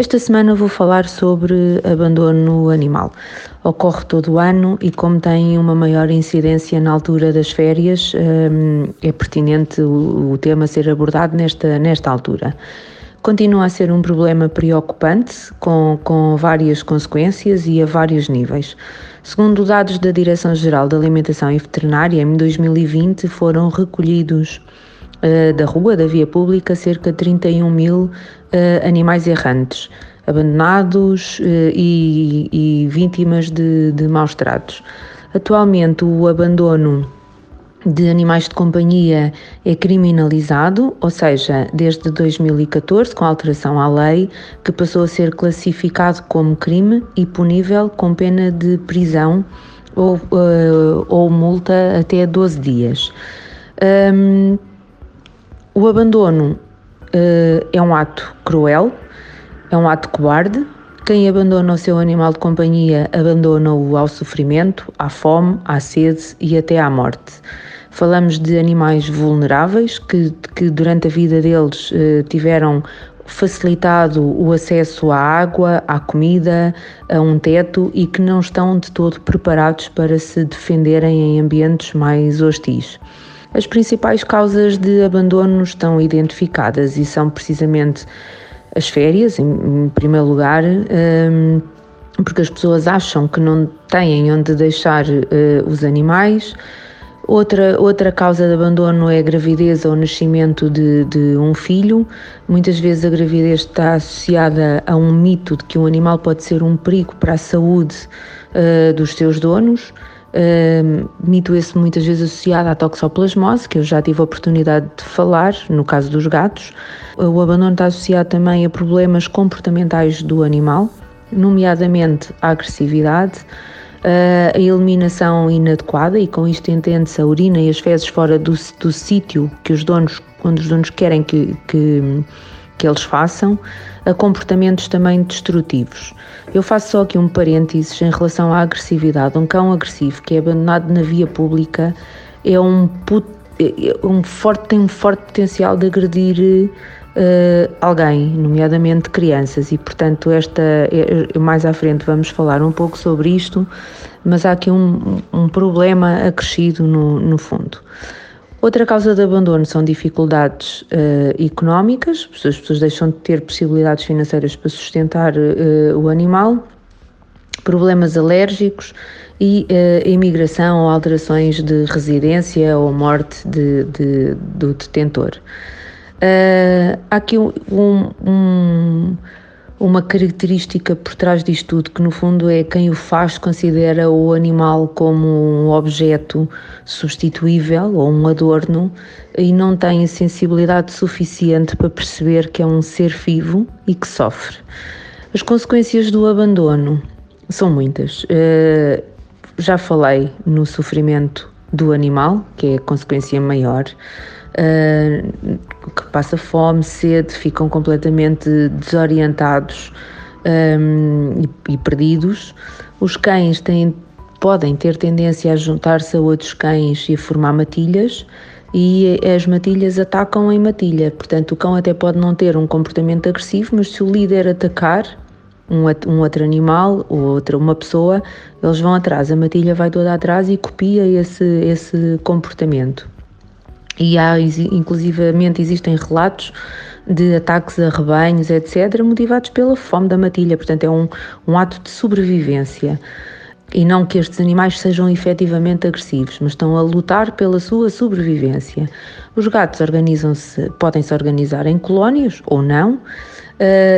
Esta semana vou falar sobre abandono animal. Ocorre todo o ano e, como tem uma maior incidência na altura das férias, hum, é pertinente o tema ser abordado nesta, nesta altura. Continua a ser um problema preocupante, com, com várias consequências e a vários níveis. Segundo dados da Direção-Geral da Alimentação e Veterinária, em 2020 foram recolhidos uh, da rua, da via pública, cerca de 31 mil uh, animais errantes, abandonados uh, e, e, vítimas de, de maus tratos. Atualmente, o abandono de animais de companhia é criminalizado, ou seja, desde 2014, com alteração à lei, que passou a ser classificado como crime e punível com pena de prisão ou, uh, ou multa até 12 dias. Um, o abandono é um ato cruel, é um ato cobarde. Quem abandona o seu animal de companhia abandona-o ao sofrimento, à fome, à sede e até à morte. Falamos de animais vulneráveis que, que durante a vida deles eh, tiveram facilitado o acesso à água, à comida, a um teto e que não estão de todo preparados para se defenderem em ambientes mais hostis. As principais causas de abandono estão identificadas e são precisamente as férias, em, primeiro lugar, um, porque as pessoas acham que não têm onde deixar uh, os animais. Outra, outra causa de abandono é a gravidez ou o nascimento de, de, um filho. Muitas vezes a gravidez está associada a um mito de que um animal pode ser um perigo para a saúde uh, dos seus donos. Mito esse muitas vezes associado à toxoplasmose, que eu já tive a oportunidade de falar, no caso dos gatos. O abandono está associado também a problemas comportamentais do animal, nomeadamente a agressividade, a eliminação inadequada, e com isto entende-se a urina e as fezes fora do, do sítio que os donos, quando os donos querem que, que, que eles façam, a comportamentos também destrutivos. Eu faço só aqui um parênteses em relação à agressividade. Um cão agressivo que é abandonado na via pública é um, é, é um forte, tem um forte potencial de agredir uh, alguém, nomeadamente crianças, e portanto esta é, mais à frente vamos falar um pouco sobre isto, mas há aqui um, um problema acrescido no, no fundo. Outra causa de abandono são dificuldades uh, económicas, as pessoas deixam de ter possibilidades financeiras para sustentar uh, o animal, problemas alérgicos e uh, imigração ou alterações de residência ou morte de, de, do detentor. Uh, há aqui um, um, uma característica por trás disto tudo, que no fundo é quem o faz considera o animal como um objeto substituível ou um adorno e não tem sensibilidade suficiente para perceber que é um ser vivo e que sofre. As consequências do abandono são muitas. Uh, já falei no sofrimento do animal, que é a consequência maior. Uh, que passa fome, sede, ficam completamente desorientados um, e, e, perdidos. Os cães têm, podem ter tendência a juntar-se a outros cães e a formar matilhas, e as matilhas atacam em matilha. Portanto, o cão até pode não ter um comportamento agressivo, mas se o líder atacar um, um outro animal ou outra, uma pessoa, eles vão atrás. A matilha vai toda atrás e copia esse, esse comportamento e há, inclusivamente existem relatos de ataques a rebanhos, etc., motivados pela fome da matilha, portanto é um, um ato de sobrevivência. E não que estes animais sejam efetivamente agressivos, mas estão a lutar pela sua sobrevivência. Os gatos organizam-se, podem se organizar em colónias ou não, uh,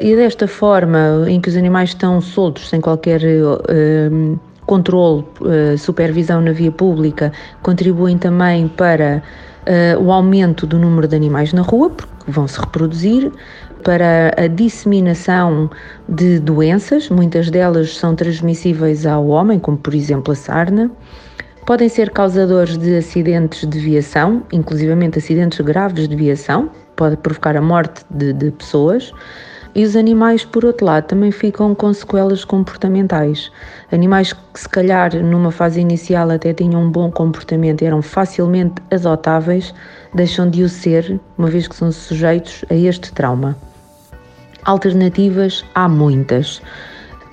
e desta forma, em que os animais estão soltos, sem qualquer uh, controle, uh, supervisão na via pública, contribuem também para uh, o aumento do número de animais na rua, porque vão se reproduzir, para a disseminação de doenças, muitas delas são transmissíveis ao homem, como por exemplo a sarna. Podem ser causadores de acidentes de viação, inclusivamente acidentes graves de viação, pode provocar a morte de, de pessoas. E os animais, por outro lado, também ficam com sequelas comportamentais. Animais que, se calhar, numa fase inicial até tinham um bom comportamento eram facilmente adotáveis, deixam de o ser, uma vez que são sujeitos a este trauma. Alternativas há muitas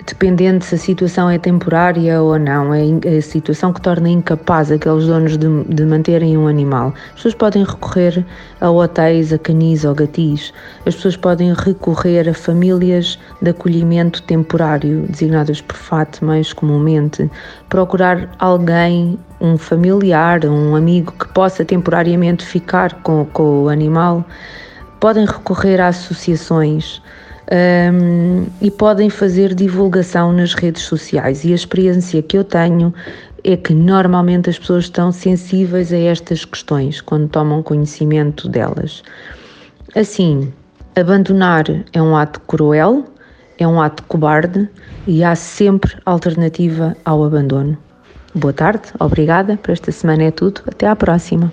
dependendo se a situação é temporária ou não, é a situação que torna incapaz aqueles donos de, de, manterem um animal. As pessoas podem recorrer a hotéis, a canis ou gatis. As pessoas podem recorrer a famílias de acolhimento temporário, designadas por FAT mais comumente. Procurar alguém, um familiar, um amigo que possa temporariamente ficar com, com o animal. Podem recorrer a associações um, e podem fazer divulgação nas redes sociais. E a experiência que eu tenho é que normalmente as pessoas estão sensíveis a estas questões quando tomam conhecimento delas. Assim, abandonar é um ato cruel, é um ato cobarde e há sempre alternativa ao abandono. Boa tarde, obrigada. Para esta semana é tudo. Até à próxima.